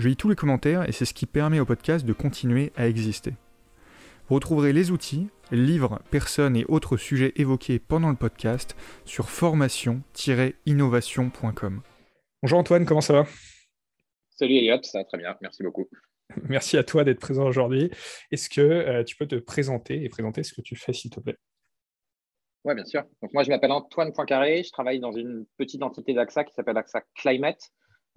Je lis tous les commentaires et c'est ce qui permet au podcast de continuer à exister. Vous retrouverez les outils, livres, personnes et autres sujets évoqués pendant le podcast sur formation-innovation.com. Bonjour Antoine, comment ça va? Salut Elliot, ça va très bien, merci beaucoup. Merci à toi d'être présent aujourd'hui. Est-ce que euh, tu peux te présenter et présenter ce que tu fais, s'il te plaît? Oui, bien sûr. Donc, moi, je m'appelle Antoine Poincaré. Je travaille dans une petite entité d'AXA qui s'appelle AXA Climate.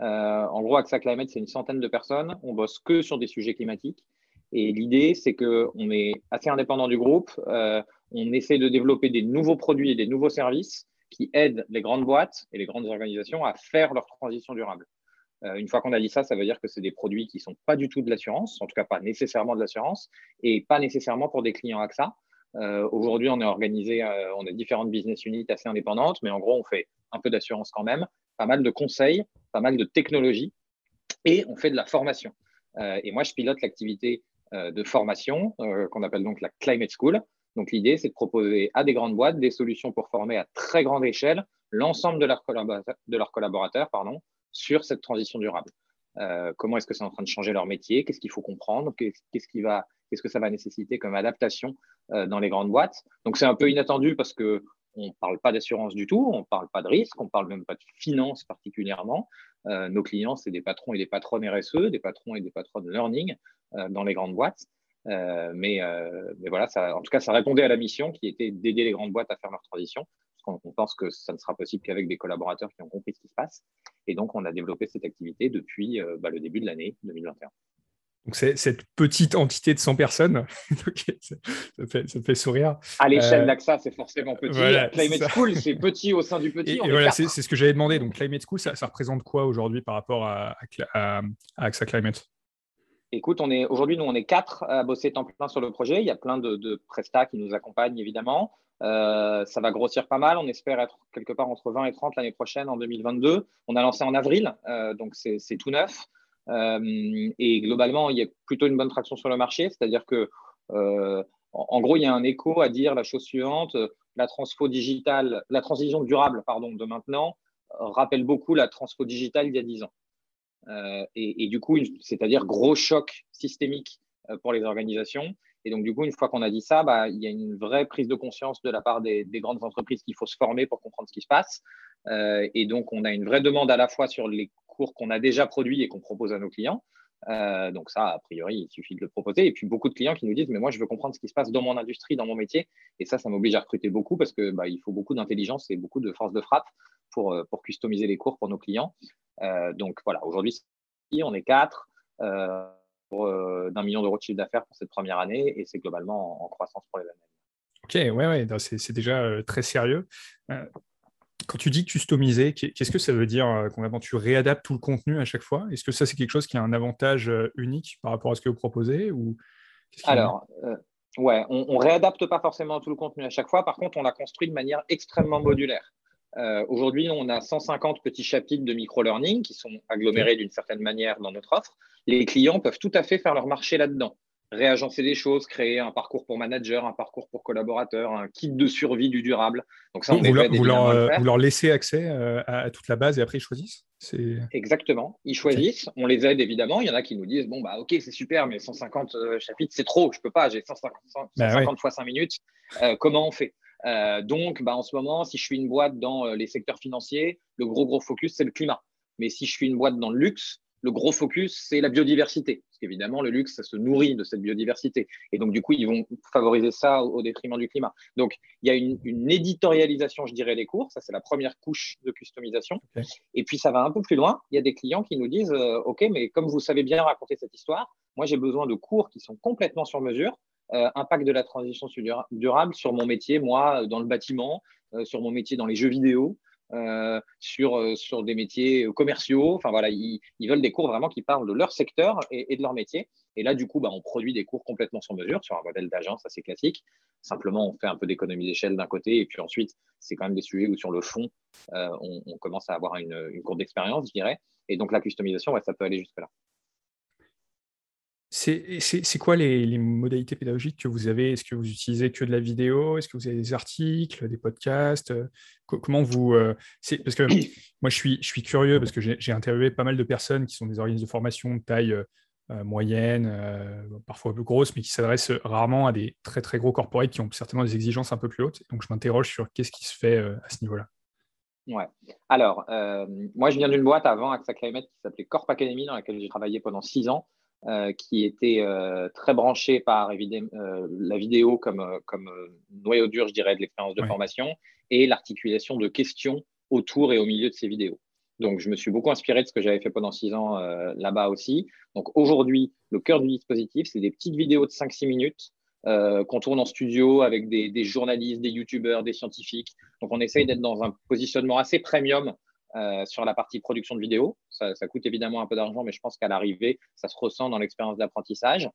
Euh, en gros, AXA Climate, c'est une centaine de personnes. On bosse que sur des sujets climatiques. Et l'idée, c'est qu'on est assez indépendant du groupe. Euh, on essaie de développer des nouveaux produits et des nouveaux services qui aident les grandes boîtes et les grandes organisations à faire leur transition durable. Euh, une fois qu'on a dit ça, ça veut dire que c'est des produits qui ne sont pas du tout de l'assurance, en tout cas pas nécessairement de l'assurance, et pas nécessairement pour des clients AXA. Aujourd'hui, on est organisé, on a différentes business units assez indépendantes, mais en gros, on fait un peu d'assurance quand même, pas mal de conseils, pas mal de technologies, et on fait de la formation. et moi, je pilote l'activité de formation qu'on appelle donc la Climate School. Donc l'idée, c'est de proposer à des grandes boîtes des solutions pour former à très grande échelle l'ensemble de leurs collaborateurs, pardon, sur cette transition durable. Euh, comment est-ce que c'est en train de changer leur métier? Qu'est-ce qu'il faut comprendre? Qu'est-ce qui va que ça va nécessiter comme adaptation euh, dans les grandes boîtes? Donc c'est un peu inattendu parce que on ne parle pas d'assurance du tout, on ne parle pas de risque, on ne parle même pas de finance particulièrement. Euh, nos clients, c'est des patrons et des patronnes RSE, des patrons et des patronnes learning dans les grandes boîtes. mais, mais, voilà, en tout cas, ça répondait à la mission qui était d'aider les grandes boîtes à faire leur transition on pense que ça ne sera possible qu'avec des collaborateurs qui ont compris ce qui se passe. Et donc, on a développé cette activité depuis euh, bah, le début de l'année 2021. Donc, c'est cette petite entité de 100 personnes, ça, fait, ça, fait, sourire. À l'échelle euh, d'AXA, c'est forcément petit. Climate School, c'est petit au sein du petit. Et, voilà, c'est ce que j'avais demandé. Donc, Climate School, ça, représente quoi aujourd'hui par rapport à, à, AXA Climate? Écoute, on est aujourd'hui, nous, on est quatre à bosser temps plein sur le projet. Il y a plein de, de prestats qui nous accompagnent, évidemment. Euh, ça va grossir pas mal. On espère être quelque part entre 20 et 30 l'année prochaine, en 2022. On a lancé en avril, euh, donc c'est tout neuf. Euh, et globalement, il y a plutôt une bonne traction sur le marché. C'est-à-dire que, en, gros, il y a un écho à dire la chose suivante la transfo digitale, la transition durable pardon, de maintenant rappelle beaucoup la transfo digitale il y a 10 ans. et, du coup, c'est-à-dire gros choc systémique pour les organisations. Et donc, du coup, une fois qu'on a dit ça, bah, il y a une vraie prise de conscience de la part des, grandes entreprises qu'il faut se former pour comprendre ce qui se passe. Euh, et donc, on a une vraie demande à la fois sur les cours qu'on a déjà produits et qu'on propose à nos clients. Euh, donc ça, a priori, il suffit de le proposer. Et puis beaucoup de clients qui nous disent, mais moi, je veux comprendre ce qui se passe dans mon industrie, dans mon métier. Et ça, ça m'oblige à recruter beaucoup parce que bah, il faut beaucoup d'intelligence et beaucoup de force de frappe pour, euh, pour customiser les cours pour nos clients. donc voilà, aujourd'hui, on est quatre. Euh, d'un million d'euros de chiffre d'affaires pour cette première année et c'est globalement en, croissance pour les années. Ok, ouais, ouais, c'est déjà euh, très sérieux. Euh, quand tu dis customiser, qu'est-ce que ça veut dire concrètement Tu réadaptes tout le contenu à chaque fois? Est-ce que ça, c'est quelque chose qui a un avantage unique par rapport à ce que vous proposez ou Alors, ouais, on ne réadapte pas forcément tout le contenu à chaque fois. Par contre, on l'a construit de manière extrêmement modulaire. Aujourd'hui, on a 150 petits chapitres de micro-learning qui sont agglomérés d'une certaine manière dans notre offre les clients peuvent tout à fait faire leur marché là-dedans. Réagencer des choses, créer un parcours pour manager, un parcours pour collaborateur, un kit de survie du durable. Donc ça, on vous, leur, vous, leur, laissez accès euh, à, toute la base et après ils choisissent? Exactement. Ils choisissent. On les aide évidemment. Il y en a qui nous disent bon bah ok c'est super mais 150 euh, chapitres c'est trop. Je peux pas. J'ai 150, 150 bah fois 5 minutes. Euh, comment on fait? Donc bah, en ce moment si je suis une boîte dans les secteurs financiers, le gros gros focus c'est le climat. Mais si je suis une boîte dans le luxe, le gros focus, c'est la biodiversité. Parce qu'évidemment, le luxe, ça se nourrit de cette biodiversité. Et donc, du coup, ils vont favoriser ça au, détriment du climat. Donc, il y a une, éditorialisation, je dirais, des cours. Ça, c'est la première couche de customisation. Et puis, ça va un peu plus loin. Il y a des clients qui nous disent euh, OK, mais comme vous savez bien raconter cette histoire, moi, j'ai besoin de cours qui sont complètement sur mesure. Euh, impact de la transition durable sur mon métier, moi, dans le bâtiment, euh, sur mon métier dans les jeux vidéo. Sur, sur des métiers commerciaux. Enfin voilà, ils, veulent des cours vraiment qui parlent de leur secteur et, de leur métier. Et là, du coup, bah, on produit des cours complètement sur mesure sur un modèle d'agence assez classique. Simplement, on fait un peu d'économie d'échelle d'un côté, et puis ensuite, c'est quand même des sujets où sur le fond, on, commence à avoir une, une courbe d'expérience, je dirais. Et donc la customisation, ça peut aller jusque-là. C'est quoi les, modalités pédagogiques que vous avez? Est-ce que vous utilisez que de la vidéo? Est-ce que vous avez des articles, des podcasts? Comment vous euh, Parce que moi, je suis, je suis curieux parce que j'ai interviewé pas mal de personnes qui sont des organismes de formation de taille euh, euh, moyenne, parfois un peu grosse, mais qui s'adressent rarement à des très très gros corporates qui ont certainement des exigences un peu plus hautes. Donc, je m'interroge sur qu'est-ce qui se fait à ce niveau-là. Ouais. Alors, moi, je viens d'une boîte avant AXA Climate qui s'appelait Corp Academy, dans laquelle j'ai travaillé pendant six ans. Euh, qui était euh, très branché par euh, la vidéo comme, comme noyau dur, je dirais, de l'expérience de formation et l'articulation de questions autour et au milieu de ces vidéos. Donc, je me suis beaucoup inspiré de ce que j'avais fait pendant six ans là-bas aussi. Donc, aujourd'hui, le cœur du dispositif, c'est des petites vidéos de 5-6 minutes qu'on tourne en studio avec des, des journalistes, des youtubeurs, des scientifiques. Donc, on essaye d'être dans un positionnement assez premium euh, sur la partie production de vidéo. Ça, coûte évidemment un peu d'argent, mais je pense qu'à l'arrivée, ça se ressent dans l'expérience d'apprentissage.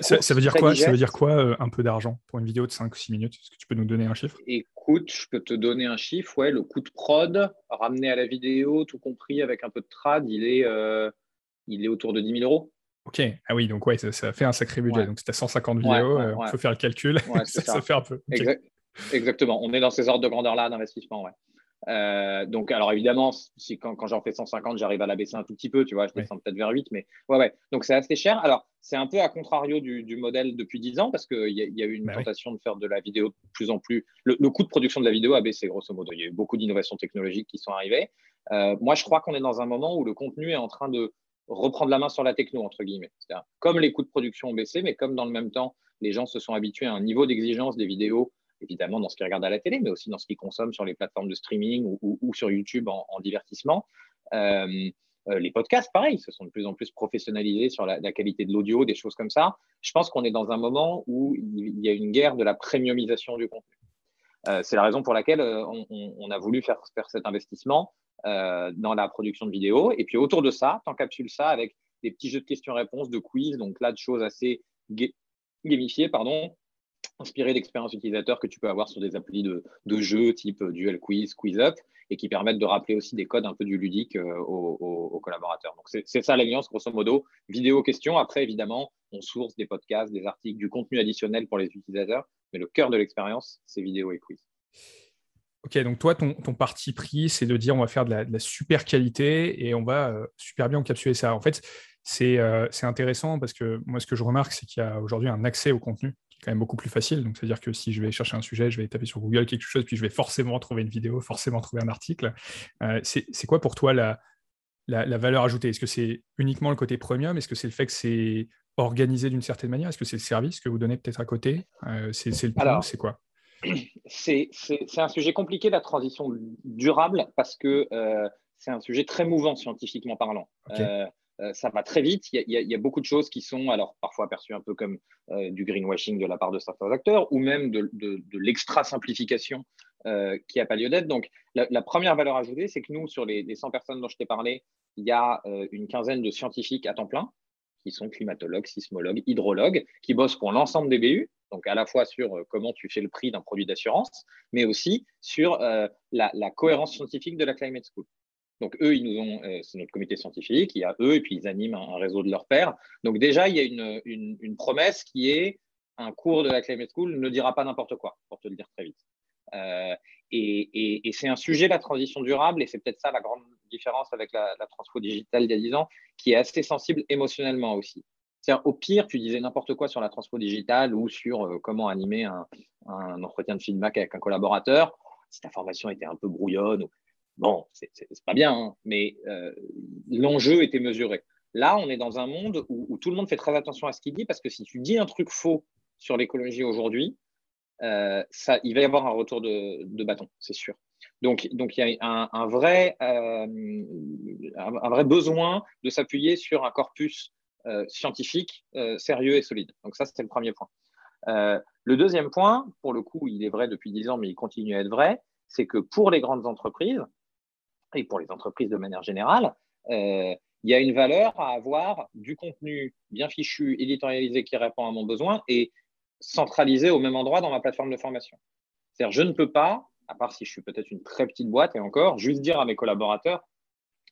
Ça, veut dire quoi Ça veut dire quoi euh, un peu d'argent pour une vidéo de 5 ou 6 minutes? Est-ce que tu peux nous donner un chiffre? Écoute, je peux te donner un chiffre. Ouais, le coût de prod ramené à la vidéo, tout compris avec un peu de trad, il est, euh, il est autour de 10 000 euros. Ok, ah oui, donc ouais, ça, fait un sacré budget. Donc c'était 150 vidéos, on peut faire le calcul, ça, fait un peu. Exactement, on est dans ces ordres de grandeur-là d'investissement. Euh, donc, alors évidemment, si quand, j'en fais 150, j'arrive à la baisser un tout petit peu, tu vois, je descends peut-être vers 8, mais ouais, ouais. Donc, c'est assez cher. Alors, c'est un peu à contrario du, modèle depuis 10 ans parce qu'il y, y, a eu une bah tentation de faire de la vidéo de plus en plus. Le, coût de production de la vidéo a baissé, grosso modo. Il y a eu beaucoup d'innovations technologiques qui sont arrivées. Euh, moi, je crois qu'on est dans un moment où le contenu est en train de reprendre la main sur la techno, entre guillemets. Comme les coûts de production ont baissé, mais comme dans le même temps, les gens se sont habitués à un niveau d'exigence des vidéos évidemment dans ce qu'ils regardent à la télé, mais aussi dans ce qu'ils consomment sur les plateformes de streaming ou, sur YouTube en, divertissement. Euh, euh, les podcasts, pareil, se sont de plus en plus professionnalisés sur la, qualité de l'audio, des choses comme ça. Je pense qu'on est dans un moment où il y a une guerre de la premiumisation du contenu. Euh, c'est la raison pour laquelle on, a voulu faire, faire cet investissement dans la production de vidéos. Et puis autour de ça, t'encapsules ça avec des petits jeux de questions-réponses, de quiz, donc là, de choses assez gamifiées, pardon, inspiré d'expériences utilisateurs que tu peux avoir sur des applis de, jeux type Duel Quiz, Quiz Up, et qui permettent de rappeler aussi des codes un peu du ludique euh, aux, collaborateurs. Donc c'est ça l'alliance, grosso modo, vidéo question. Après, évidemment, on source des podcasts, des articles, du contenu additionnel pour les utilisateurs, mais le cœur de l'expérience, c'est vidéo et quiz. Ok, donc toi, ton, parti pris, c'est de dire on va faire de la, super qualité et on va euh, super bien encapsuler ça. En fait, euh, c'est intéressant parce que moi, ce que je remarque, c'est qu'il y a aujourd'hui un accès au contenu quand même beaucoup plus facile. Donc, c'est-à-dire que si je vais chercher un sujet, je vais taper sur Google quelque chose, puis je vais forcément trouver une vidéo, forcément trouver un article. Euh, c'est quoi pour toi la, la, valeur ajoutée? Est-ce que c'est uniquement le côté premium? Est-ce que c'est le fait que c'est organisé d'une certaine manière? Est-ce que c'est le service que vous donnez peut-être à côté? Euh, C'est le prix C'est quoi? C'est un sujet compliqué, la transition durable, parce que euh, c'est un sujet très mouvant scientifiquement parlant. Ça va très vite. Il y, a, beaucoup de choses qui sont alors parfois perçues un peu comme euh, du greenwashing de la part de certains acteurs ou même de, l'extra simplification euh, qui n'a pas lieu d'être. Donc, la, première valeur ajoutée, c'est que nous, sur les, 100 personnes dont je t'ai parlé, il y a une quinzaine de scientifiques à temps plein qui sont climatologues, sismologues, hydrologues, qui bossent pour l'ensemble des BU, donc à la fois sur comment tu fais le prix d'un produit d'assurance, mais aussi sur la, cohérence scientifique de la Climate School. Donc eux, ils nous ont, euh, c'est notre comité scientifique, il y a eux et puis ils animent un, réseau de leurs pairs. Donc déjà, il y a une, promesse qui est un cours de la Climate School ne dira pas n'importe quoi, pour te le dire très vite. Euh, et, c'est un sujet, la transition durable, et c'est peut-être ça la grande différence avec la, transfo digitale d'il y a 10 ans, qui est assez sensible émotionnellement aussi. C'est-à-dire, au pire, tu disais n'importe quoi sur la transfo digitale ou sur euh, comment animer un, un, entretien de feedback avec un collaborateur. Si ta formation était un peu brouillonne, Bon, c'est pas bien, hein, mais euh, l'enjeu était mesuré. Là, on est dans un monde où, tout le monde fait très attention à ce qu'il dit, parce que si tu dis un truc faux sur l'écologie aujourd'hui, euh, il va y avoir un retour de, bâton, c'est sûr. Donc, donc, il y a un, vrai, euh, un, vrai besoin de s'appuyer sur un corpus scientifique sérieux et solide. Donc ça, c'était le premier point. le deuxième point, pour le coup, il est vrai depuis dix ans, mais il continue à être vrai, c'est que pour les grandes entreprises, et pour les entreprises de manière générale, il y a une valeur à avoir du contenu bien fichu, éditorialisé qui répond à mon besoin et centralisé au même endroit dans ma plateforme de formation. C'est-à-dire, je ne peux pas, à part si je suis peut-être une très petite boîte et encore, juste dire à mes collaborateurs,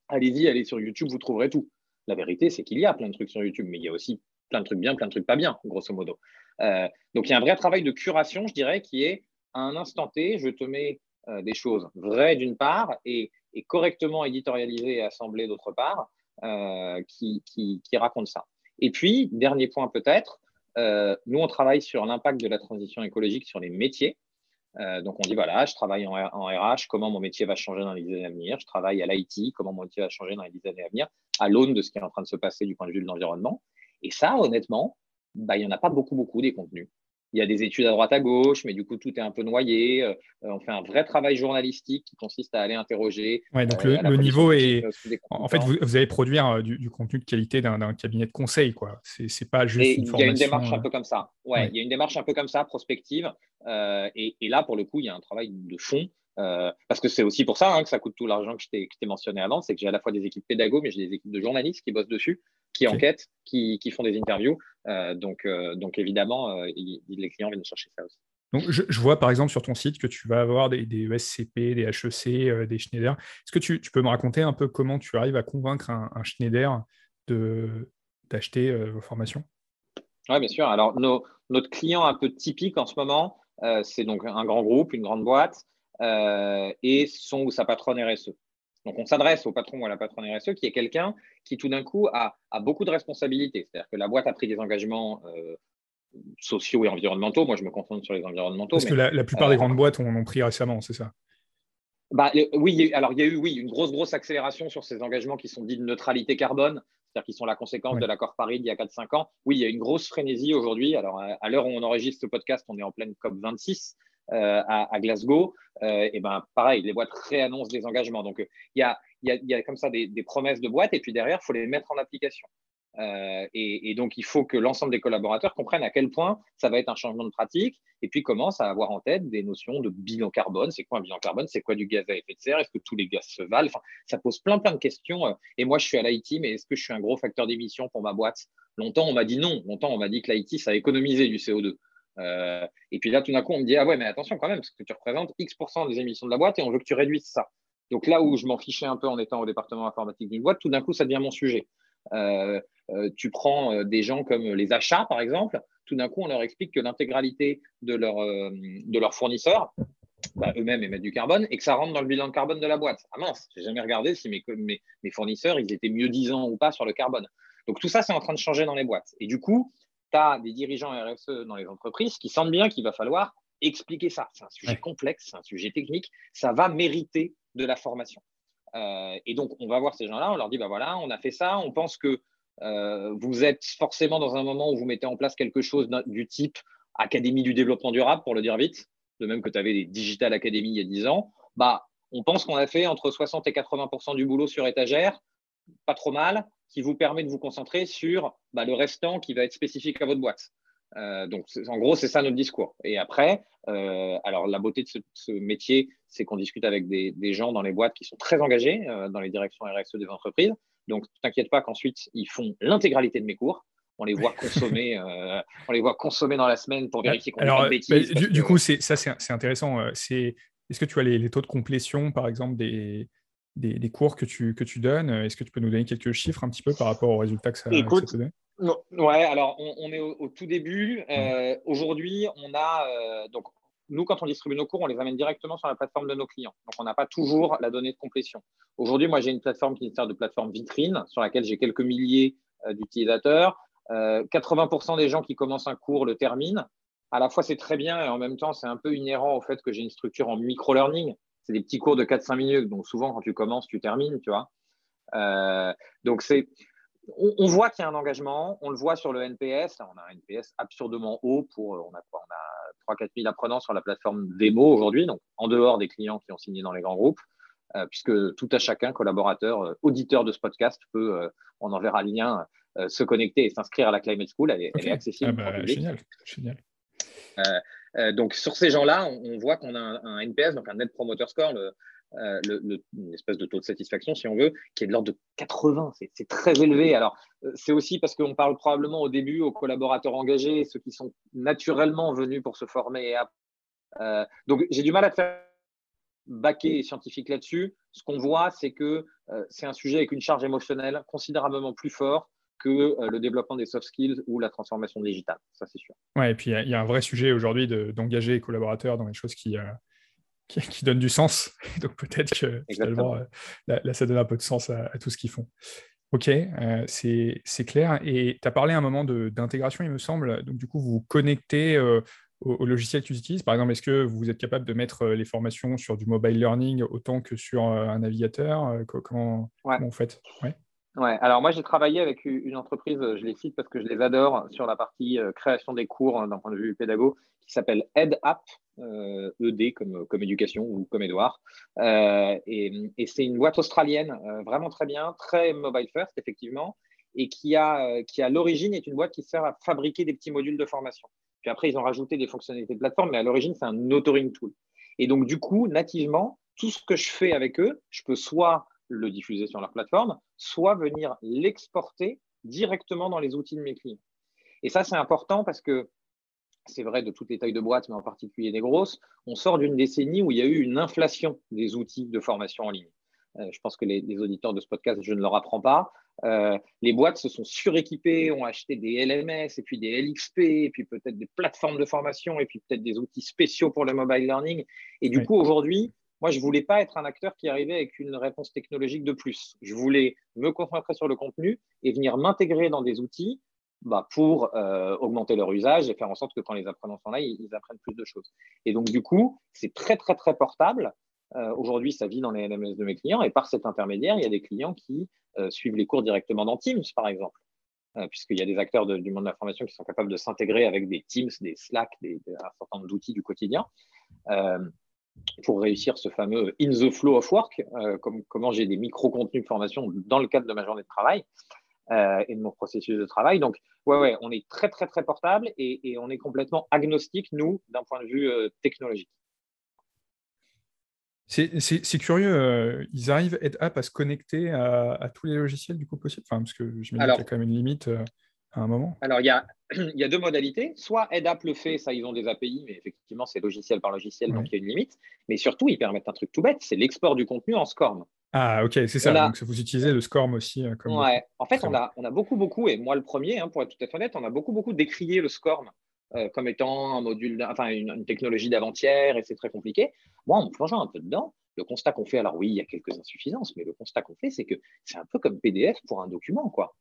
allez-y, allez sur YouTube, vous trouverez tout. La vérité, c'est qu'il y a plein de trucs sur YouTube, mais il y a aussi plein de trucs bien, plein de trucs pas bien, grosso modo. Euh, donc, il y a un vrai travail de curation, je dirais, qui est à un instant T, je te mets euh, des choses vraies d'une part et, correctement éditorialisées et assemblées d'autre part, euh, qui, qui, racontent ça. Et puis, dernier point peut-être, nous, on travaille sur l'impact de la transition écologique sur les métiers. Euh, donc, on dit voilà, je travaille en, RH, comment mon métier va changer dans les années à venir. Je travaille à l'IT, comment mon métier va changer dans les années à venir, à l'aune de ce qui est en train de se passer du point de vue de l'environnement. Et ça, honnêtement, bah, il n'y en a pas beaucoup, beaucoup des contenus il y a des études à droite à gauche, mais du coup, tout est un peu noyé. Euh, on fait un vrai travail journalistique qui consiste à aller interroger. Ouais, donc euh, le, niveau est. En fait, vous, allez produire euh, du, contenu de qualité d'un cabinet de conseil, quoi. C'est pas juste. une il y a une démarche un peu comme ça. Ouais, il y a une démarche un peu comme ça, prospective. et, là, pour le coup, il y a un travail de fond. parce que c'est aussi pour ça hein, que ça coûte tout l'argent que je t'ai mentionné avant, c'est que j'ai à la fois des équipes pédagogues, mais j'ai des équipes de journalistes qui bossent dessus, qui enquêtent, qui, font des interviews. Euh, donc, euh, donc évidemment, euh, les clients viennent chercher ça aussi. Donc, je, vois par exemple sur ton site que tu vas avoir des, des ESCP, des HEC, des Schneider. Est-ce que tu, peux me raconter un peu comment tu arrives à convaincre un, Schneider d'acheter vos formations? Oui, bien sûr. Alors, notre client un peu typique en ce moment, c'est donc un grand groupe, une grande boîte, et son ou sa patronne RSE. Donc, on s'adresse au patron ou à la patronne RSE qui est quelqu'un qui, tout d'un coup, a, beaucoup de responsabilités. C'est-à-dire que la boîte a pris des engagements euh, sociaux et environnementaux. Moi, je me concentre sur les environnementaux. Parce que la, plupart des grandes boîtes en ont pris récemment, c'est ça? Bah, Oui, alors il y a eu oui, une grosse, grosse accélération sur ces engagements qui sont dits de neutralité carbone, c'est-à-dire qui sont la conséquence de l'accord Paris d'il y a 4-5 ans. Oui, il y a une grosse frénésie aujourd'hui. Alors, à l'heure où on enregistre ce podcast, on est en pleine COP26. Euh, à, Glasgow, euh, et ben pareil, les boîtes réannoncent des engagements. Donc il y a, y, a, comme ça des, promesses de boîtes, et puis derrière, il faut les mettre en application. Euh, et, donc, il faut que l'ensemble des collaborateurs comprennent à quel point ça va être un changement de pratique et puis commencent à avoir en tête des notions de bilan carbone. C'est quoi un bilan carbone? C'est quoi du gaz à effet de serre? Est-ce que tous les gaz se valent? Enfin, Ça pose plein, plein de questions. Et moi, je suis à l'IT, mais est-ce que je suis un gros facteur d'émission pour ma boîte? Longtemps, on m'a dit non. Longtemps, on m'a dit que l'IT, ça a économisé du CO2. Euh, et puis là, tout d'un coup, on me dit Ah ouais, mais attention quand même, parce que tu représentes X% des émissions de la boîte et on veut que tu réduises ça. Donc là où je m'en fichais un peu en étant au département informatique d'une boîte, tout d'un coup, ça devient mon sujet. Euh, euh, tu prends des gens comme les achats, par exemple, tout d'un coup, on leur explique que l'intégralité de, leur, de leurs fournisseurs, bah, eux-mêmes émettent du carbone et que ça rentre dans le bilan de carbone de la boîte. Ah mince, j'ai jamais regardé si mes, fournisseurs, ils étaient mieux disants ou pas sur le carbone. Donc tout ça, c'est en train de changer dans les boîtes. Et du coup, tu as des dirigeants RSE dans les entreprises qui sentent bien qu'il va falloir expliquer ça. C'est un sujet complexe, c'est un sujet technique, ça va mériter de la formation. Euh, et donc, on va voir ces gens-là, on leur dit, bah voilà, on a fait ça, on pense que euh, vous êtes forcément dans un moment où vous mettez en place quelque chose du type Académie du développement durable, pour le dire vite, de même que tu avais les Digital Academy il y a 10 ans, bah, on pense qu'on a fait entre 60 et 80% du boulot sur étagère, pas trop mal, qui vous permet de vous concentrer sur bah, le restant qui va être spécifique à votre boîte. Euh, donc, en gros, c'est ça notre discours. Et après, euh, alors la beauté de ce, métier, c'est qu'on discute avec des, gens dans les boîtes qui sont très engagés euh, dans les directions RSE des entreprises. Donc, t'inquiète pas qu'ensuite, ils font l'intégralité de mes cours. On les voit consommer, on les voit consommer dans la semaine pour vérifier qu'on ne fait pas de bêtises. du, coup, ça, c'est, intéressant. C'est, est-ce que tu as les, taux de complétion, par exemple, des, des, cours que tu, que tu donnes. Est-ce que tu peux nous donner quelques chiffres un petit peu par rapport aux résultats que ça, Écoute, donne? Ouais, alors on, est au, tout début. Euh, aujourd'hui, on a euh, donc nous, quand on distribue nos cours, on les amène directement sur la plateforme de nos clients. Donc, on n'a pas toujours la donnée de complétion. Aujourd'hui, moi, j'ai une plateforme qui sert de plateforme vitrine sur laquelle j'ai quelques milliers euh, d'utilisateurs. 80% des gens qui commencent un cours le terminent. À la fois, c'est très bien et en même temps, c'est un peu inhérent au fait que j'ai une structure en micro-learning c'est des petits cours de 4-5 minutes. Donc, souvent, quand tu commences, tu termines, tu vois. Euh, donc, c'est. On, voit qu'il y a un engagement, on le voit sur le NPS. On a un NPS absurdement haut pour. On a On a 3-4 000 apprenants sur la plateforme Demo aujourd'hui, donc en dehors des clients qui ont signé dans les grands groupes, euh, puisque tout à chacun, collaborateur, euh, auditeur de ce podcast, peut, on enverra le lien, se connecter et s'inscrire à la Climate School. Elle est, accessible. Ah bah, génial, génial. Euh, donc sur ces gens-là, on, voit qu'on a un, NPS, donc un Net Promoter Score, une espèce de taux de satisfaction, si on veut, qui est de l'ordre de 80. C'est très élevé. Alors, c'est aussi parce qu'on parle probablement au début aux collaborateurs engagés, ceux qui sont naturellement venus pour se former. donc, j'ai du mal à faire baquet et scientifique là-dessus. Ce qu'on voit, c'est que c'est un sujet avec une charge émotionnelle considérablement plus forte que euh, le développement des soft skills ou la transformation digitale. Ça, c'est sûr. Ouais, et puis il y, a un vrai sujet aujourd'hui d'engager les collaborateurs dans les choses qui, euh, qui, donnent du sens. Donc peut-être que finalement, euh, là, ça donne un peu de sens à, tout ce qu'ils font. Ok, c'est clair. Et tu as parlé à un moment d'intégration, il me semble. Donc du coup, vous vous connectez au, logiciel que tu utilises. Par exemple, est-ce que vous êtes capable de mettre les formations sur du mobile learning autant que sur un navigateur? Comment, comment, vous faites? Ouais, alors moi j'ai travaillé avec une entreprise, je les cite parce que je les adore, sur la partie euh, création des cours hein, d'un point de vue pédago, qui s'appelle EdApp, euh, ED comme, comme éducation ou comme Edouard. Euh, et, c'est une boîte australienne, euh, vraiment très bien, très mobile first effectivement, et qui a, qui à l'origine est une boîte qui sert à fabriquer des petits modules de formation. Puis après ils ont rajouté des fonctionnalités de plateforme, mais à l'origine c'est un authoring tool. Et donc du coup, nativement, tout ce que je fais avec eux, je peux soit le diffuser sur leur plateforme, soit venir l'exporter directement dans les outils de mes clients. Et ça, c'est important parce que c'est vrai de toutes les tailles de boîtes, mais en particulier des grosses, on sort d'une décennie où il y a eu une inflation des outils de formation en ligne. Euh, je pense que les, auditeurs de ce podcast, je ne leur apprends pas. Euh, les boîtes se sont suréquipées, ont acheté des LMS et puis des LXP, et puis peut-être des plateformes de formation, et puis peut-être des outils spéciaux pour le mobile learning. Et du coup, aujourd'hui, moi, je ne voulais pas être un acteur qui arrivait avec une réponse technologique de plus. Je voulais me concentrer sur le contenu et venir m'intégrer dans des outils bah, pour euh, augmenter leur usage et faire en sorte que quand les apprenants sont là, ils, apprennent plus de choses. Et donc, du coup, c'est très, très, très portable. Euh, aujourd'hui, ça vit dans les LMS de mes clients et par cet intermédiaire, il y a des clients qui euh, suivent les cours directement dans Teams, par exemple, puisqu'il y a des acteurs du monde de l'information qui sont capables de s'intégrer avec des Teams, des Slack, des, un certain nombre d'outils du quotidien pour réussir ce fameux in the flow of work, euh, comme, comment j'ai des micro-contenus de formation dans le cadre de ma journée de travail euh, et de mon processus de travail. Donc, ouais, ouais, on est très, très, très portable et, on est complètement agnostique, nous, d'un point de vue euh, technologique. C'est curieux, ils arrivent à se connecter à, tous les logiciels du coup possible, enfin, parce que j'imagine qu'il y a quand même une limite à un moment. Alors, il y a, il y a deux modalités. Soit EdApp le fait, ça, ils ont des API, mais effectivement, c'est logiciel par logiciel, donc il y a une limite. Mais surtout, ils permettent un truc tout bête, c'est l'export du contenu en SCORM. Ah, ok, c'est ça. Donc, vous utilisez le SCORM aussi. Euh, comme... Ouais. En fait, on a, on a beaucoup, beaucoup, et moi le premier, hein, pour être tout à fait honnête, on a beaucoup, beaucoup décrié le SCORM euh, comme étant un module, enfin, une, technologie d'avant-hier, et c'est très compliqué. Moi, en plongeant un peu dedans, le constat qu'on fait, alors oui, il y a quelques insuffisances, mais le constat qu'on fait, c'est que c'est un peu comme PDF pour un document, quoi.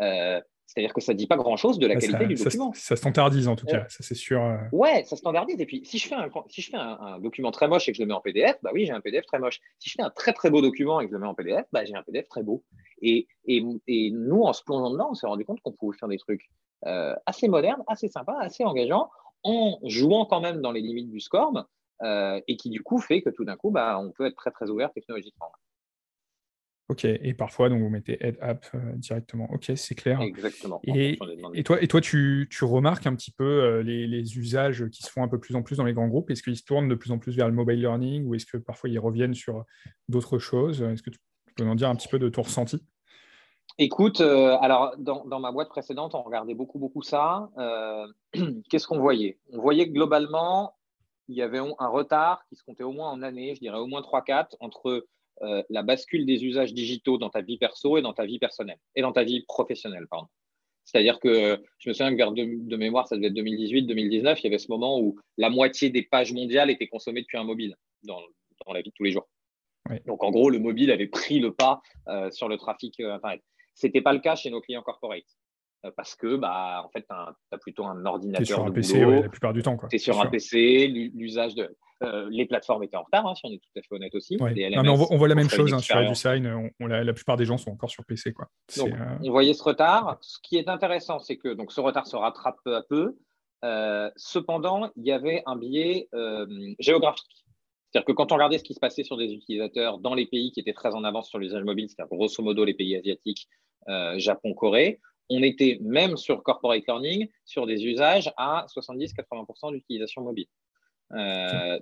Euh, c'est-à-dire que ça ne dit pas grand-chose de la qualité du document. Ça standardise en tout cas, ça c'est sûr. Euh. Ouais, ça standardise. Et puis, si je fais, un, si je fais un, document très moche et que je le mets en PDF, bah oui, j'ai un PDF très moche. Si je fais un très très beau document et que je le mets en PDF, bah, j'ai un PDF très beau. Et, et, et, nous, en se plongeant dedans, on s'est rendu compte qu'on pouvait faire des trucs euh, assez modernes, assez sympas, assez engageants, en jouant quand même dans les limites du SCORM, euh, et qui du coup fait que tout d'un coup, bah, on peut être très très ouvert technologiquement. Ok, et parfois, donc vous mettez Head App euh, directement. Ok, c'est clair. Exactement. Et, toi, et toi tu, remarques un petit peu euh, les, usages qui se font un peu plus en plus dans les grands groupes? Est-ce qu'ils se tournent de plus en plus vers le mobile learning ou est-ce que parfois ils reviennent sur d'autres choses? Est-ce que tu peux en dire un petit peu de ton ressenti? Écoute, euh, alors dans, dans, ma boîte précédente, on regardait beaucoup, beaucoup ça. Qu'est-ce qu'on voyait? On voyait que globalement, il y avait un retard qui se comptait au moins en années, je dirais au moins 3-4, entre euh, la bascule des usages digitaux dans ta vie perso et dans ta vie personnelle et dans ta vie professionnelle, pardon. C'est-à-dire que je me souviens que vers de, mémoire, ça devait être 2018-2019, il y avait ce moment où la moitié des pages mondiales étaient consommées depuis un mobile dans, la vie de tous les jours. Donc en gros, le mobile avait pris le pas euh, sur le trafic euh, Internet. Ce n'était pas le cas chez nos clients corporate. Euh, parce que bah, en fait, tu as, plutôt un ordinateur. sur un PC la plupart du temps. Tu es sur un PC, l'usage de. Euh, les plateformes étaient en retard, hein, si on est tout à fait honnête aussi. on, voit, la même chose hein, sur EduSign, on, la, plupart des gens sont encore sur PC. Quoi. Donc, euh, On voyait ce retard. Ce qui est intéressant, c'est que donc, ce retard se rattrape peu à peu. cependant, il y avait un biais géographique. C'est-à-dire que quand on regardait ce qui se passait sur des utilisateurs dans les pays qui étaient très en avance sur l'usage mobile, c'est-à-dire grosso modo les pays asiatiques, Japon, Corée, on était même sur corporate learning sur des usages à 70-80% d'utilisation mobile.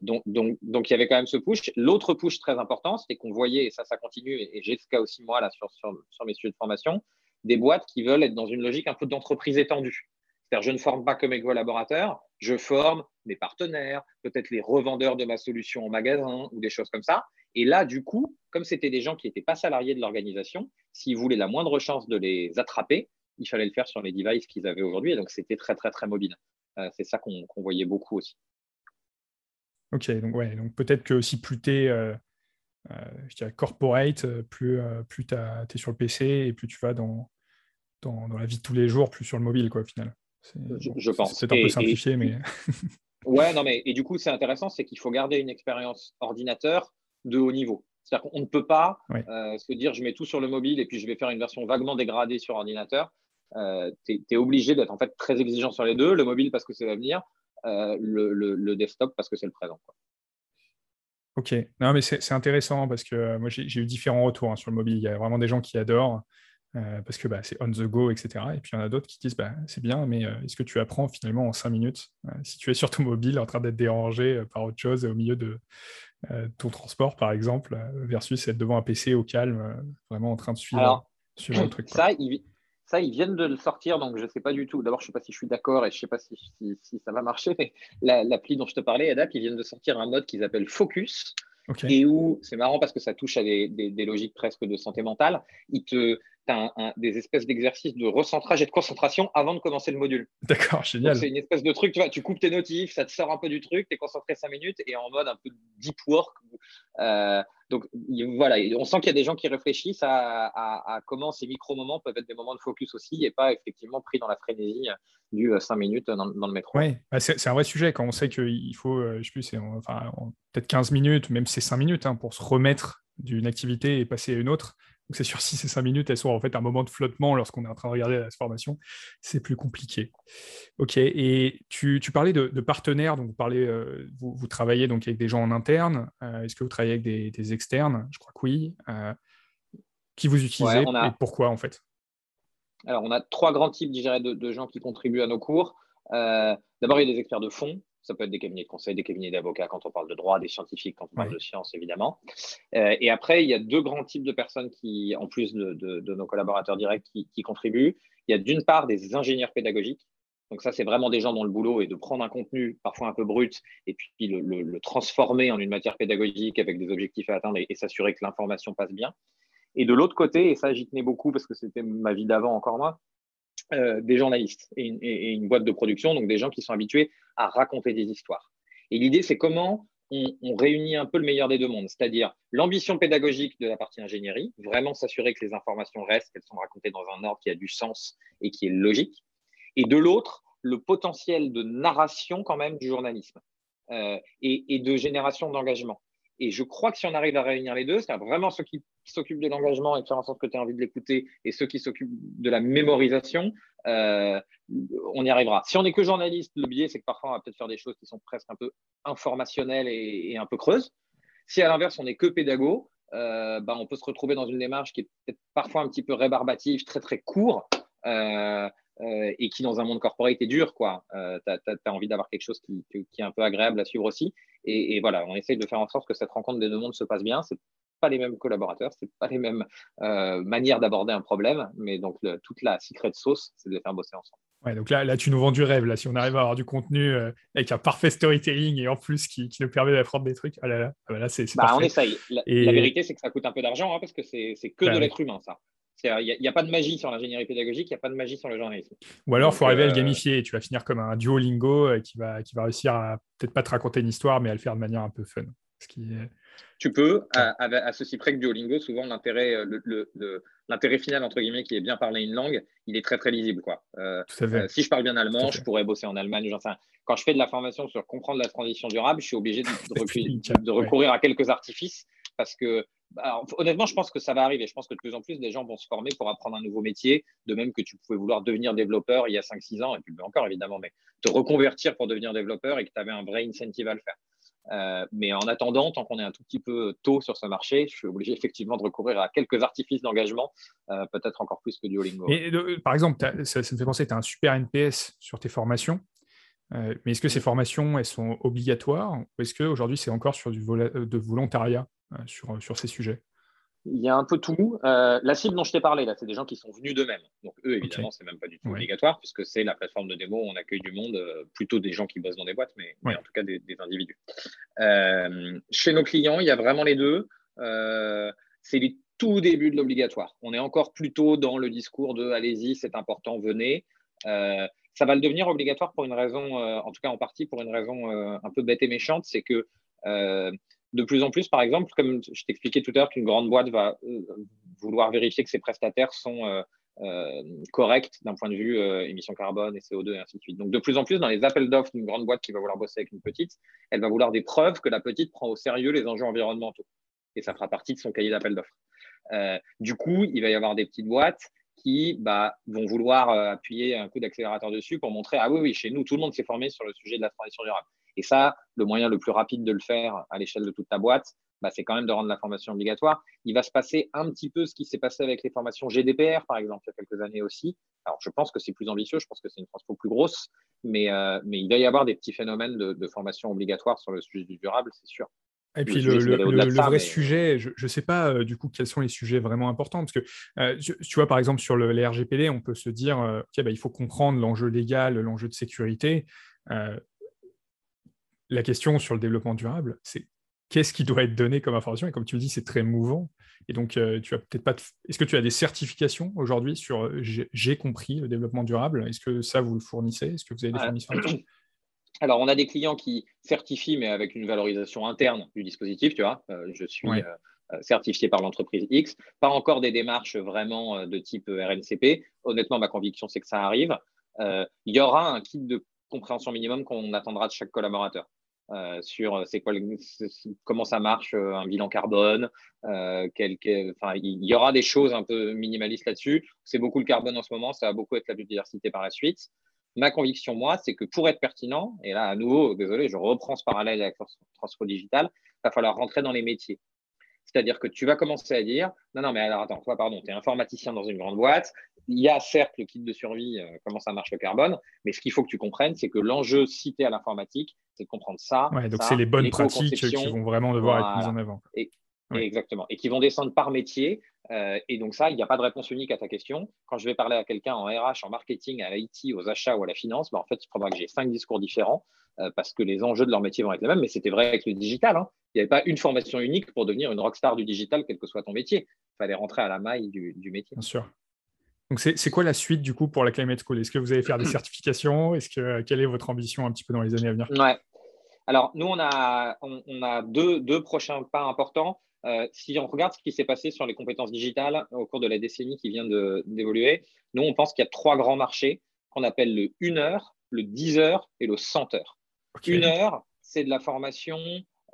donc, donc, donc, il y avait quand même ce push. L'autre push très important, c'était qu'on voyait, et ça, ça continue, et, j'ai ce cas aussi moi là sur, sur, sur mes sujets de formation, des boîtes qui veulent être dans une logique un peu d'entreprise étendue. C'est-à-dire, je ne forme pas que mes collaborateurs, je forme mes partenaires, peut-être les revendeurs de ma solution en magasin ou des choses comme ça. Et là, du coup, comme c'était des gens qui n'étaient pas salariés de l'organisation, s'ils voulaient la moindre chance de les attraper, il fallait le faire sur les devices qu'ils avaient aujourd'hui. Et donc, c'était très, très, très mobile. Euh, c'est ça qu'on voyait beaucoup aussi. Ok, donc, ouais, donc peut-être que si plus tu es euh, euh, corporate, plus, plus tu es sur le PC et plus tu vas dans, dans, la vie de tous les jours, plus sur le mobile, quoi, au final. Je, pense. C'est un peu simplifié, mais. ouais, non, mais et du coup, c'est intéressant, c'est qu'il faut garder une expérience ordinateur de haut niveau. C'est-à-dire qu'on ne peut pas euh, se dire je mets tout sur le mobile et puis je vais faire une version vaguement dégradée sur ordinateur. Euh, tu es, obligé d'être en fait très exigeant sur les deux, le mobile parce que c'est l'avenir, euh, le, desktop parce que c'est le présent. Ok, non mais c'est intéressant parce que moi j'ai eu différents retours hein, sur le mobile. Il y a vraiment des gens qui adorent. Euh, parce que bah, c'est on the go, etc. Et puis il y en a d'autres qui disent bah, c'est bien, mais euh, est-ce que tu apprends finalement en cinq minutes euh, si tu es sur ton mobile en train d'être dérangé par autre chose au milieu de ton transport, par exemple, versus être devant un PC au calme, vraiment en train de suivre, le truc. Ça ça, ils viennent de le sortir, donc je ne sais pas du tout. D'abord, je ne sais pas si je suis d'accord et je ne sais pas si, ça va marcher, mais l'appli dont je te parlais, Adapt, ils viennent de sortir un mode qu'ils appellent Focus. Et où c'est marrant parce que ça touche à des, des, logiques presque de santé mentale. Ils te, des espèces d'exercices de recentrage et de concentration avant de commencer le module. D'accord, génial. C'est une espèce de truc, tu vois, tu coupes tes notifs, ça te sort un peu du truc, tu es concentré 5 minutes et en mode un peu deep work. Euh, donc voilà, on sent qu'il y a des gens qui réfléchissent à, comment ces micro-moments peuvent être des moments de focus aussi et pas effectivement pris dans la frénésie du 5 euh, minutes dans, le métro. Oui, bah, c'est un vrai sujet quand on sait qu'il faut, euh, je sais plus, enfin, peut-être 15 minutes, même c'est 5 minutes hein, pour se remettre d'une activité et passer à une autre. Donc c'est sûr, si ces 5 minutes, elles sont en fait un moment de flottement lorsqu'on est en train de regarder la formation, c'est plus compliqué. Ok, et tu, parlais de, partenaires, donc vous, parlez, euh, vous, travaillez donc avec des gens en interne, euh, est-ce que vous travaillez avec des, externes? Je crois que oui. Euh, qui vous utilisez et pourquoi en fait? Alors on a trois grands types de, de, gens qui contribuent à nos cours. D'abord, il y a des experts de fonds ça peut être des cabinets de conseil, des cabinets d'avocats quand on parle de droit, des scientifiques quand on parle de sciences, évidemment. Euh, et après, il y a deux grands types de personnes qui, en plus de, nos collaborateurs directs, qui, contribuent. Il y a d'une part des ingénieurs pédagogiques. Donc ça, c'est vraiment des gens dont le boulot est de prendre un contenu parfois un peu brut et puis le, transformer en une matière pédagogique avec des objectifs à atteindre et, s'assurer que l'information passe bien. Et de l'autre côté, et ça j'y tenais beaucoup parce que c'était ma vie d'avant encore moi, euh, des journalistes et une, boîte de production, donc des gens qui sont habitués à raconter des histoires. Et l'idée, c'est comment on, réunit un peu le meilleur des deux mondes, c'est-à-dire l'ambition pédagogique de la partie ingénierie, vraiment s'assurer que les informations restent, qu'elles sont racontées dans un ordre qui a du sens et qui est logique, et de l'autre, le potentiel de narration quand même du journalisme euh, et, de génération d'engagement. Et je crois que si on arrive à réunir les deux, c'est-à-dire vraiment ceux qui s'occupent de l'engagement et de faire en sorte que tu aies envie de l'écouter, et ceux qui s'occupent de la mémorisation, euh, on y arrivera. Si on n'est que journaliste, le biais, c'est que parfois on va peut-être faire des choses qui sont presque un peu informationnelles et, un peu creuses. Si à l'inverse, on n'est que pédago, euh, bah, on peut se retrouver dans une démarche qui est parfois un petit peu rébarbative, très très court. Euh, et qui dans un monde corporate est dur, quoi. tu as, envie d'avoir quelque chose qui, est un peu agréable à suivre aussi. Et, voilà, on essaye de faire en sorte que cette rencontre des deux mondes se passe bien. C'est pas les mêmes collaborateurs, c'est pas les mêmes euh, manières d'aborder un problème, mais donc toute la secret sauce, c'est de les faire bosser ensemble. Ouais, donc là, là, tu nous vends du rêve. Là, si on arrive à avoir du contenu euh, avec un parfait storytelling et en plus qui, nous permet d'apprendre des trucs, ah là là, ah bah là c'est bah, On essaye. La, la vérité, c'est que ça coûte un peu d'argent hein, parce que c'est que bah de l'être humain, ça. Il n'y a, pas de magie sur l'ingénierie pédagogique, il n'y a pas de magie sur le journalisme. Ou alors, il faut arriver à le euh, gamifier et tu vas finir comme un Duolingo euh, qui va, qui va réussir à peut-être pas te raconter une histoire, mais à le faire de manière un peu fun. Ce qui Tu peux, à, ceci près que Duolingo, souvent l'intérêt, euh, le, l'intérêt final, entre guillemets, qui est bien parler une langue, il est très très lisible. Quoi. si je parle bien allemand, je pourrais bosser en Allemagne. quand je fais de la formation sur comprendre la transition durable, je suis obligé de, de recourir à quelques artifices parce que honnêtement, je pense que ça va arriver. Je pense que de plus en plus, des gens vont se former pour apprendre un nouveau métier, de même que tu pouvais vouloir devenir développeur il y a 5-6 ans, et puis encore évidemment, mais te reconvertir pour devenir développeur et que tu avais un vrai incentive à le faire. Euh, mais en attendant, tant qu'on est un tout petit peu tôt sur ce marché, je suis obligé effectivement de recourir à quelques artifices d'engagement, euh, peut-être encore plus que Duolingo. Et, par exemple, ça, me fait penser, tu as un super NPS sur tes formations. mais est-ce que ces formations, elles sont obligatoires ou est-ce qu'aujourd'hui, c'est encore sur du de volontariat? Sur, sur ces sujets il y a un peu tout. Euh, la cible dont je t'ai parlé, là, c'est des gens qui sont venus d'eux-mêmes. Donc, eux, évidemment, ce c'est même pas du tout obligatoire, puisque c'est la plateforme de démo où on accueille du monde, euh, plutôt des gens qui bossent dans des boîtes, mais, en tout cas des, individus. Euh, chez nos clients, il y a vraiment les deux. c'est les tout début de l'obligatoire. On est encore plutôt dans le discours de allez-y, c'est important, venez. ça va le devenir obligatoire pour une raison, en tout cas en partie pour une raison un peu bête et méchante, c'est que de plus en plus, par exemple, comme je t'expliquais tout à l'heure, qu'une grande boîte va euh, vouloir vérifier que ses prestataires sont euh, euh, corrects d'un point de vue émissions carbone et CO2 et ainsi de suite. Donc, de plus en plus, dans les appels d'offres d'une grande boîte qui va vouloir bosser avec une petite, elle va vouloir des preuves que la petite prend au sérieux les enjeux environnementaux. Et ça fera partie de son cahier d'appel d'offres. du coup, il va y avoir des petites boîtes qui bah, vont vouloir appuyer un coup d'accélérateur dessus pour montrer ah oui, oui, chez nous, tout le monde s'est formé sur le sujet de la transition durable. Et ça, le moyen le plus rapide de le faire à l'échelle de toute ta boîte, bah, c'est quand même de rendre la formation obligatoire. Il va se passer un petit peu ce qui s'est passé avec les formations GDPR, par exemple, il y a quelques années aussi. Alors, je pense que c'est plus ambitieux, je pense que c'est une transpo plus grosse, mais, euh, mais il va y avoir des petits phénomènes de, formation obligatoire sur le sujet du durable, c'est sûr. Et puis le, vrai sujet, je ne sais pas euh, du coup quels sont les sujets vraiment importants, parce que euh, tu vois par exemple sur les RGPD, on peut se dire bah, il faut comprendre l'enjeu légal, l'enjeu de sécurité la question sur le développement durable, c'est qu'est-ce qui doit être donné comme information? Et comme tu le dis, c'est très mouvant. Et donc, euh, tu as peut-être pas. Est-ce que tu as des certifications aujourd'hui sur euh, j'ai compris le développement durable? Est-ce que ça vous le fournissez? Est-ce que vous avez des fournisseurs Alors, on a des clients qui certifient, mais avec une valorisation interne du dispositif. Tu vois, euh, je suis certifié par l'entreprise X. Pas encore des démarches vraiment de type RNCP. Honnêtement, ma conviction, c'est que ça arrive. il y aura un kit de compréhension minimum qu'on attendra de chaque collaborateur. Euh, sur euh, c'est quoi comment ça marche euh, un bilan carbone. il y aura des choses un peu minimalistes là-dessus. C'est beaucoup le carbone en ce moment, ça va beaucoup être la biodiversité par la suite. Ma conviction, moi, c'est que pour être pertinent, et là, à nouveau, désolé, je reprends ce parallèle avec Transfo Digital, il va falloir rentrer dans les métiers. C'est-à-dire que tu vas commencer à dire non, non, mais alors attends, toi, pardon, tu es informaticien dans une grande boîte. Il y a certes le kit de survie, comment ça marche le carbone, mais ce qu'il faut que tu comprennes, c'est que l'enjeu cité à l'informatique, c'est de comprendre ça. donc c'est les bonnes pratiques qui vont vraiment devoir être mises en avant. Et, Exactement. Et qui vont descendre par métier. Euh, et donc ça, il n'y a pas de réponse unique à ta question. Quand je vais parler à quelqu'un en RH, en marketing, à l'IT, aux achats ou à la finance, bah, en fait, il faudra que j'ai cinq discours différents euh, parce que les enjeux de leur métier vont être les mêmes. Mais c'était vrai avec le digital. Hein. Il n'y avait pas une formation unique pour devenir une rockstar du digital, quel que soit ton métier. Il fallait rentrer à la maille du, métier. Bien sûr. Donc, c'est quoi la suite du coup pour la Climate School? Est-ce que vous allez faire des certifications? Est-ce que quelle est votre ambition un petit peu dans les années à venir? Ouais. Alors, nous, on a, on, a deux, prochains pas importants. Euh, si on regarde ce qui s'est passé sur les compétences digitales au cours de la décennie qui vient d'évoluer, nous, on pense qu'il y a trois grands marchés qu'on appelle le 1 heure, le 10 heures et le 100 heures. Une heure, c'est de la formation,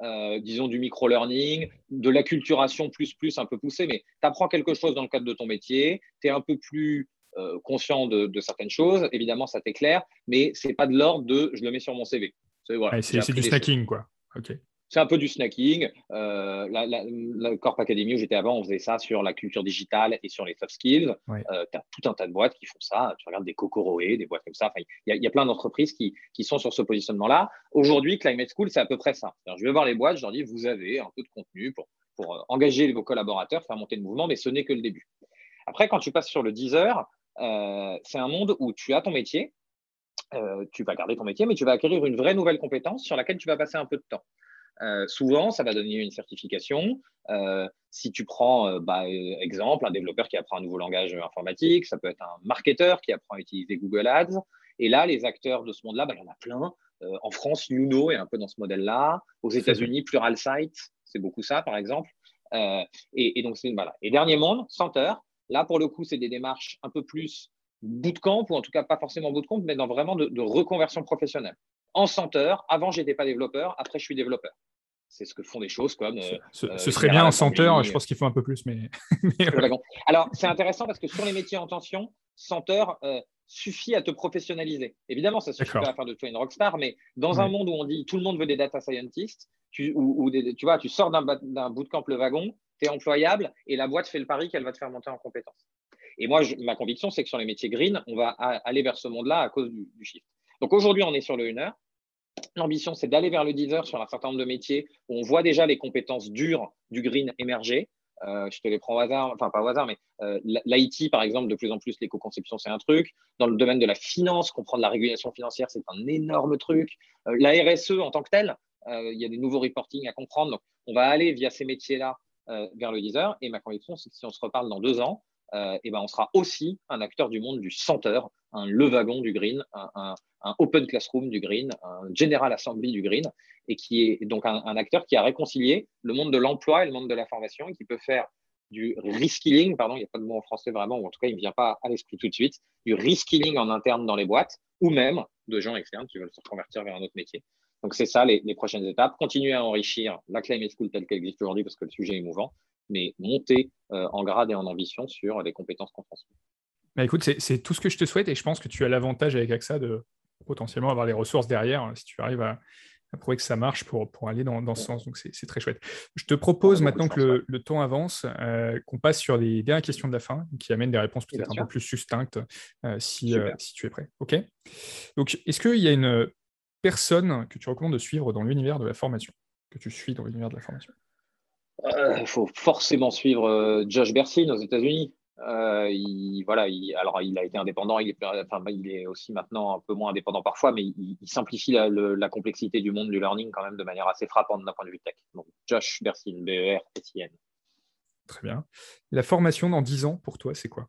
euh, disons du micro-learning, de l'acculturation plus plus un peu poussée, mais tu apprends quelque chose dans le cadre de ton métier, tu es un peu plus euh, conscient de, de, certaines choses, évidemment ça t'éclaire, mais ce n'est pas de l'ordre de je le mets sur mon CV. C'est du snacking, quoi. C'est un peu du snacking. Euh, la, Corp Academy où j'étais avant, on faisait ça sur la culture digitale et sur les soft skills. Euh, tu as tout un tas de boîtes qui font ça. Tu regardes des Cocoroé, des boîtes comme ça. Il y, a plein d'entreprises qui, sont sur ce positionnement-là. Aujourd'hui, Climate School, c'est à peu près ça. je vais voir les boîtes, je leur dis, vous avez un peu de contenu pour, pour euh, engager vos collaborateurs, faire monter le mouvement, mais ce n'est que le début. Après, quand tu passes sur le 10 heures, c'est un monde où tu as ton métier, tu vas garder ton métier, mais tu vas acquérir une vraie nouvelle compétence sur laquelle tu vas passer un peu de temps. Euh, souvent, ça va donner une certification. Euh, si tu prends, bah, exemple, un développeur qui apprend un nouveau langage informatique, ça peut être un marketeur qui apprend à utiliser Google Ads. Et là, les acteurs de ce monde-là, bah, il y en a plein. en France, Nuno est un peu dans ce modèle-là. Aux États-Unis, Pluralsight, c'est beaucoup ça, par exemple. Et, donc, c'est voilà. Et dernier monde, Center. Là, pour le coup, c'est des démarches un peu plus bootcamp, ou en tout cas pas forcément bootcamp, mais dans vraiment de, reconversion professionnelle. En senteur, avant, je n'étais pas développeur, après, je suis développeur. C'est ce que font des choses comme. ce, euh, serait bien en senteur, je pense qu'il faut un peu plus, mais. Alors, c'est intéressant parce que sur les métiers en tension, senteur euh, suffit à te professionnaliser. Évidemment, ça suffit pas à faire de toi une rockstar, mais dans un monde où on dit tout le monde veut des data scientists, tu, ou, tu vois, tu sors d'un bootcamp le wagon, tu es employable et la boîte fait le pari qu'elle va te faire monter en compétences. Et moi, ma conviction, c'est que sur les métiers green, on va aller vers ce monde-là à cause du, shift. Donc aujourd'hui, on est sur le 1 heure. L'ambition, c'est d'aller vers le 10 heures sur un certain nombre de métiers où on voit déjà les compétences dures du green émerger. Euh, je te les prends au hasard, enfin pas au hasard, mais euh, l'IT, par exemple, de plus en plus, l'éco-conception, c'est un truc. Dans le domaine de la finance, comprendre la régulation financière, c'est un énorme truc. Euh, la RSE en tant que telle, il y a des nouveaux reporting à comprendre. Donc, on va aller via ces métiers-là vers le 10 heures. Et ma conviction, c'est que si on se reparle dans deux ans, et ben, on sera aussi un acteur du monde du senteur, un levagon du green, un, open classroom du green, un general assembly du green, et qui est donc un, acteur qui a réconcilié le monde de l'emploi et le monde de la formation et qui peut faire du reskilling, pardon, il n'y a pas de mot en français vraiment, ou en tout cas il ne vient pas à l'esprit tout de suite, du reskilling en interne dans les boîtes, ou même de gens externes qui veulent se reconvertir vers un autre métier. Donc c'est ça les, prochaines étapes. Continuer à enrichir la Climate School telle qu'elle existe aujourd'hui parce que le sujet est mouvant, mais monter euh, en grade et en ambition sur les compétences qu'on transmet. Bah écoute, c'est tout ce que je te souhaite et je pense que tu as l'avantage avec AXA de potentiellement avoir les ressources derrière hein, si tu arrives à, prouver que ça marche pour, pour aller dans, dans ce sens. Donc, c'est très chouette. Je te propose maintenant que le, temps avance, euh, qu'on passe sur les dernières questions de la fin qui amènent des réponses peut-être un peu plus succinctes euh, si, euh, si, tu es prêt. OK Donc, est-ce qu'il y a une personne que tu recommandes de suivre dans l'univers de la formation, que tu suis dans l'univers de la formation? Il faut forcément suivre Josh Bersin aux États-Unis. Euh, il, voilà, il, alors il a été indépendant, il est, enfin, il est aussi maintenant un peu moins indépendant parfois, mais il, simplifie la, complexité du monde du learning quand même de manière assez frappante d'un point de vue tech. Donc Josh Bersin, B-E-R-S-I-N. Très bien. La formation dans 10 ans, pour toi, c'est quoi?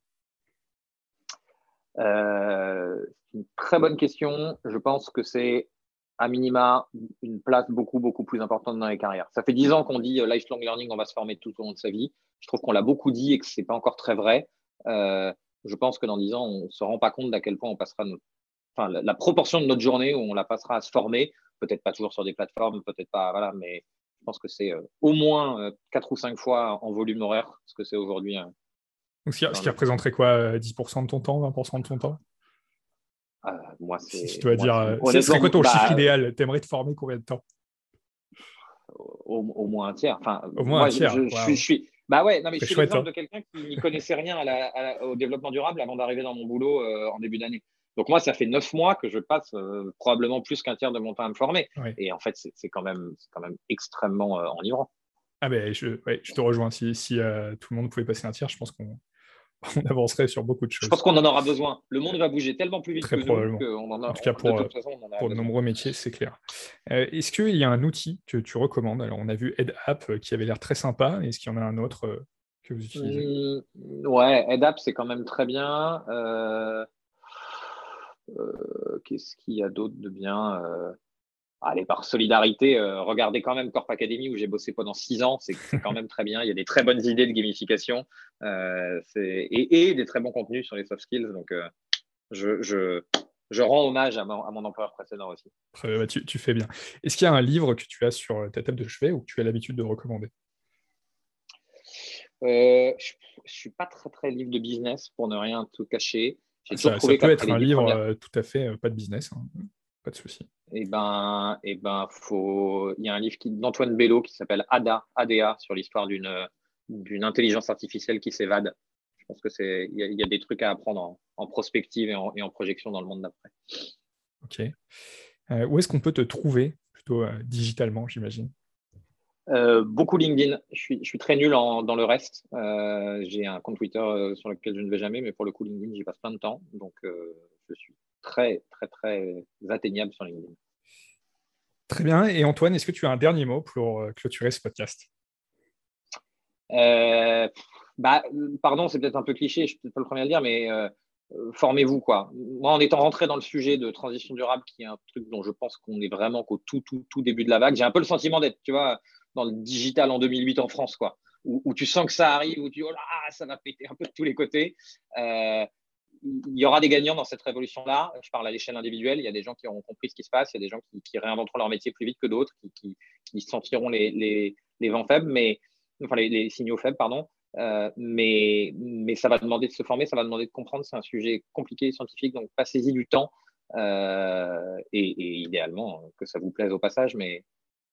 Euh, une très bonne question. Je pense que c'est à minima une place beaucoup, beaucoup plus importante dans les carrières. Ça fait dix ans qu'on dit euh, lifelong learning, on va se former tout au long de sa vie. Je trouve qu'on l'a beaucoup dit et que ce n'est pas encore très vrai. Euh, je pense que dans dix ans, on ne se rend pas compte d'à quel point on passera enfin, la, proportion de notre journée où on la passera à se former, peut-être pas toujours sur des plateformes, peut-être pas, voilà, mais je pense que c'est euh, au moins quatre ou cinq fois en volume horaire ce que c'est aujourd'hui. Donc, ce qui, représenterait quoi 10% de ton temps, 20% de ton temps? Euh, moi, c'est. Si je dois dire, euh, ce serait quoi ton chiffre bah, idéal? T'aimerais te former combien de temps? au, moins un tiers. Enfin, au moins un tiers. Je, suis, bah ouais, non, mais je suis l'exemple hein. de quelqu'un qui n'y connaissait rien au développement durable avant d'arriver dans mon boulot euh, en début d'année. Donc moi, ça fait neuf mois que je passe probablement plus qu'un tiers de mon temps à me former. Et en fait, c'est quand même, quand même extrêmement enivrant. Ah ben, je, je te rejoins. Si, si tout le monde pouvait passer un tiers, je pense qu'on on avancerait sur beaucoup de choses. Je pense qu'on en aura besoin. Le monde va bouger tellement plus vite que nous qu'on en a. En tout cas, pour, de, nombreux métiers, c'est clair. Euh, est-ce qu'il y a un outil que tu recommandes? Alors, on a vu EdApp euh, qui avait l'air très sympa. Est-ce qu'il y en a un autre euh, que vous utilisez? Mmh, Ouais, EdApp, c'est quand même très bien. Qu'est-ce qu'il y a d'autre de bien allez, par solidarité, euh, regardez quand même Corp Academy où j'ai bossé pendant six ans. C'est quand même très bien. Il y a des très bonnes idées de gamification euh, et, des très bons contenus sur les soft skills. Donc, euh, je, je, rends hommage à mon, à mon employeur précédent aussi. Bah, tu, tu, fais bien. Est-ce qu'il y a un livre que tu as sur ta table de chevet ou que tu as l'habitude de recommander? Je ne suis pas très, très livre de business pour ne rien tout cacher. Ça, ça, peut être un livre tout à fait pas de business. Hein. Pas de souci. Eh ben, eh ben, faut. Il y a un livre d'Antoine Bello qui s'appelle ADA, ADA, sur l'histoire d'une d'une intelligence artificielle qui s'évade. Je pense que c'est. Il y, a des trucs à apprendre en, prospective et en, et en, projection dans le monde d'après. Ok. Euh, où est-ce qu'on peut te trouver plutôt euh, digitalement, j'imagine? Euh, beaucoup LinkedIn. Je suis, je suis très nul en, dans le reste. j'ai un compte Twitter sur lequel je ne vais jamais, mais pour le coup, LinkedIn, j'y passe plein de temps. Donc, très, très, très atteignable sur LinkedIn. Très bien. Et Antoine, est-ce que tu as un dernier mot pour euh, clôturer ce podcast? Euh, bah, Pardon, c'est peut-être un peu cliché, je suis peut-être pas le premier à le dire, mais euh, formez-vous. quoi. Moi, en étant rentré dans le sujet de transition durable, qui est un truc dont je pense qu'on est vraiment qu'au tout, tout, tout début de la vague, j'ai un peu le sentiment d'être, tu vois, dans le digital en 2008 en France, quoi. Où, tu sens que ça arrive, où tu dis, oh là, ça va péter un peu de tous les côtés il y aura des gagnants dans cette révolution-là. Je parle à l'échelle individuelle. Il y a des gens qui auront compris ce qui se passe. Il y a des gens qui, réinventeront leur métier plus vite que d'autres, qui, sentiront les, vents faibles, mais enfin les, signaux faibles, pardon. Euh, mais, ça va demander de se former, ça va demander de comprendre. C'est un sujet compliqué, scientifique, donc passez-y du temps euh, et, idéalement que ça vous plaise au passage, mais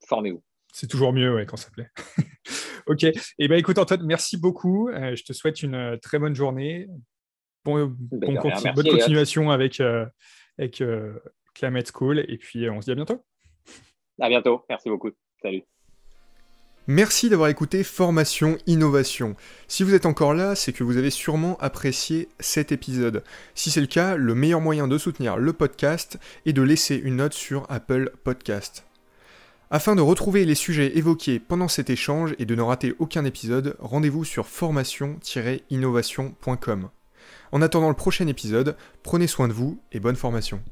formez-vous. C'est toujours mieux quand ça plaît. ok. Et eh ben, écoute Antoine, merci beaucoup. Euh, je te souhaite une très bonne journée. Bon, ben, bonne continuation avec, euh, avec euh, Climate School. Et puis, on se dit à bientôt. À bientôt. Merci beaucoup. Salut. Merci d'avoir écouté Formation Innovation. Si vous êtes encore là, c'est que vous avez sûrement apprécié cet épisode. Si c'est le cas, le meilleur moyen de soutenir le podcast est de laisser une note sur Apple Podcast. Afin de retrouver les sujets évoqués pendant cet échange et de ne rater aucun épisode, rendez-vous sur formation-innovation.com. En attendant le prochain épisode, prenez soin de vous et bonne formation.